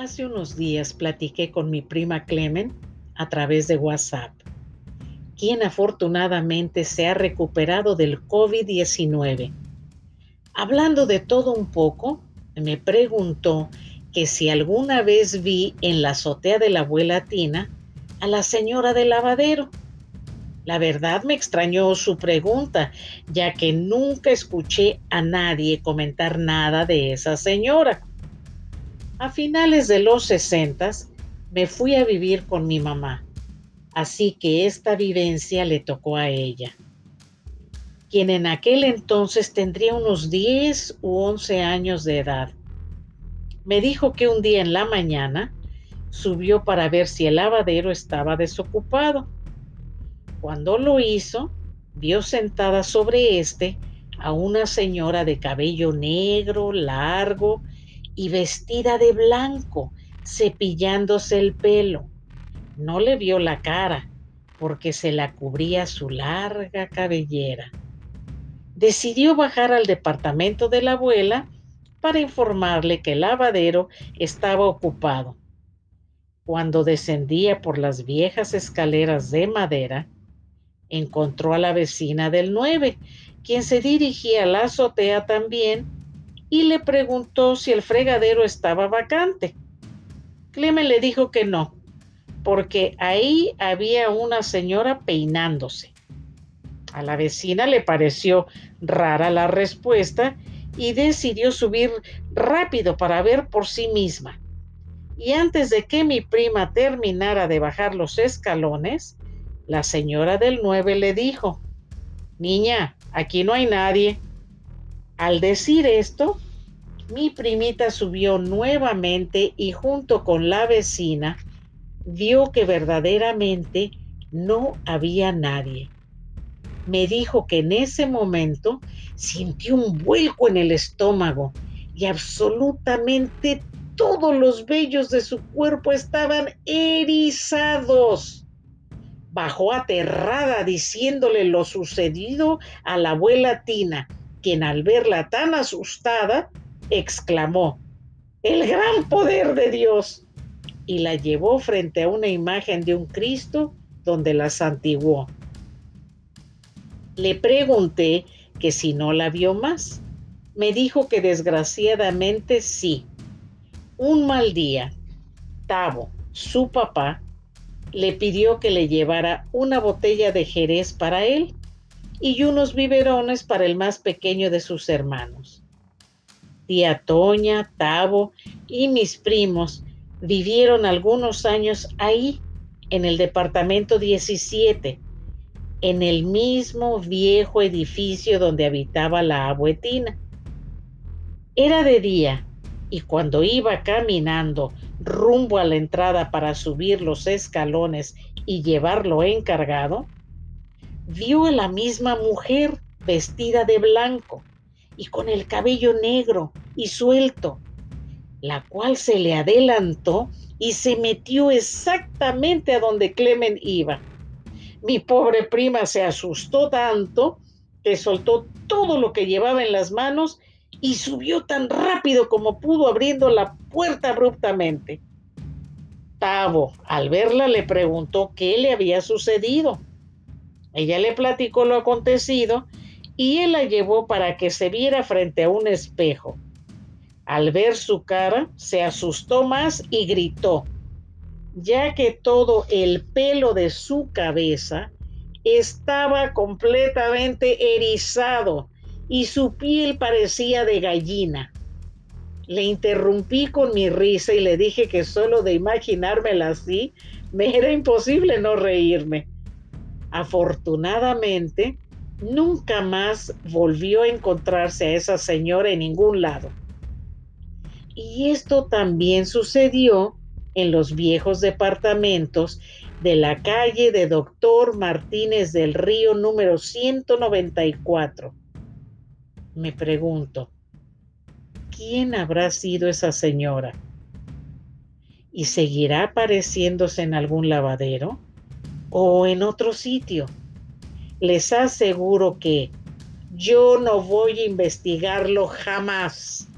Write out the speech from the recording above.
Hace unos días platiqué con mi prima Clemen a través de WhatsApp, quien afortunadamente se ha recuperado del COVID-19. Hablando de todo un poco, me preguntó que si alguna vez vi en la azotea de la abuela Tina a la señora del lavadero. La verdad me extrañó su pregunta, ya que nunca escuché a nadie comentar nada de esa señora. A finales de los sesentas me fui a vivir con mi mamá, así que esta vivencia le tocó a ella, quien en aquel entonces tendría unos 10 u 11 años de edad. Me dijo que un día en la mañana subió para ver si el lavadero estaba desocupado. Cuando lo hizo, vio sentada sobre éste a una señora de cabello negro, largo y vestida de blanco, cepillándose el pelo. No le vio la cara porque se la cubría su larga cabellera. Decidió bajar al departamento de la abuela para informarle que el lavadero estaba ocupado. Cuando descendía por las viejas escaleras de madera, encontró a la vecina del 9, quien se dirigía a la azotea también y le preguntó si el fregadero estaba vacante. Clemen le dijo que no, porque ahí había una señora peinándose. A la vecina le pareció rara la respuesta y decidió subir rápido para ver por sí misma. Y antes de que mi prima terminara de bajar los escalones, la señora del 9 le dijo, Niña, aquí no hay nadie. Al decir esto, mi primita subió nuevamente y junto con la vecina vio que verdaderamente no había nadie me dijo que en ese momento sintió un vuelco en el estómago y absolutamente todos los vellos de su cuerpo estaban erizados. Bajó aterrada diciéndole lo sucedido a la abuela Tina, quien al verla tan asustada, exclamó, El gran poder de Dios. Y la llevó frente a una imagen de un Cristo donde la santiguó. Le pregunté que si no la vio más. Me dijo que desgraciadamente sí. Un mal día, Tavo, su papá, le pidió que le llevara una botella de jerez para él y unos biberones para el más pequeño de sus hermanos. Tía Toña, Tavo y mis primos vivieron algunos años ahí, en el departamento 17, en el mismo viejo edificio donde habitaba la abuetina. Era de día y cuando iba caminando rumbo a la entrada para subir los escalones y llevarlo encargado, vio a la misma mujer vestida de blanco y con el cabello negro y suelto, la cual se le adelantó y se metió exactamente a donde Clemen iba. Mi pobre prima se asustó tanto que soltó todo lo que llevaba en las manos y subió tan rápido como pudo abriendo la puerta abruptamente. Tavo, al verla, le preguntó qué le había sucedido. Ella le platicó lo acontecido y él la llevó para que se viera frente a un espejo. Al ver su cara, se asustó más y gritó ya que todo el pelo de su cabeza estaba completamente erizado y su piel parecía de gallina. Le interrumpí con mi risa y le dije que solo de imaginármela así me era imposible no reírme. Afortunadamente, nunca más volvió a encontrarse a esa señora en ningún lado. Y esto también sucedió en los viejos departamentos de la calle de Doctor Martínez del Río número 194. Me pregunto, ¿quién habrá sido esa señora? ¿Y seguirá apareciéndose en algún lavadero o en otro sitio? Les aseguro que yo no voy a investigarlo jamás.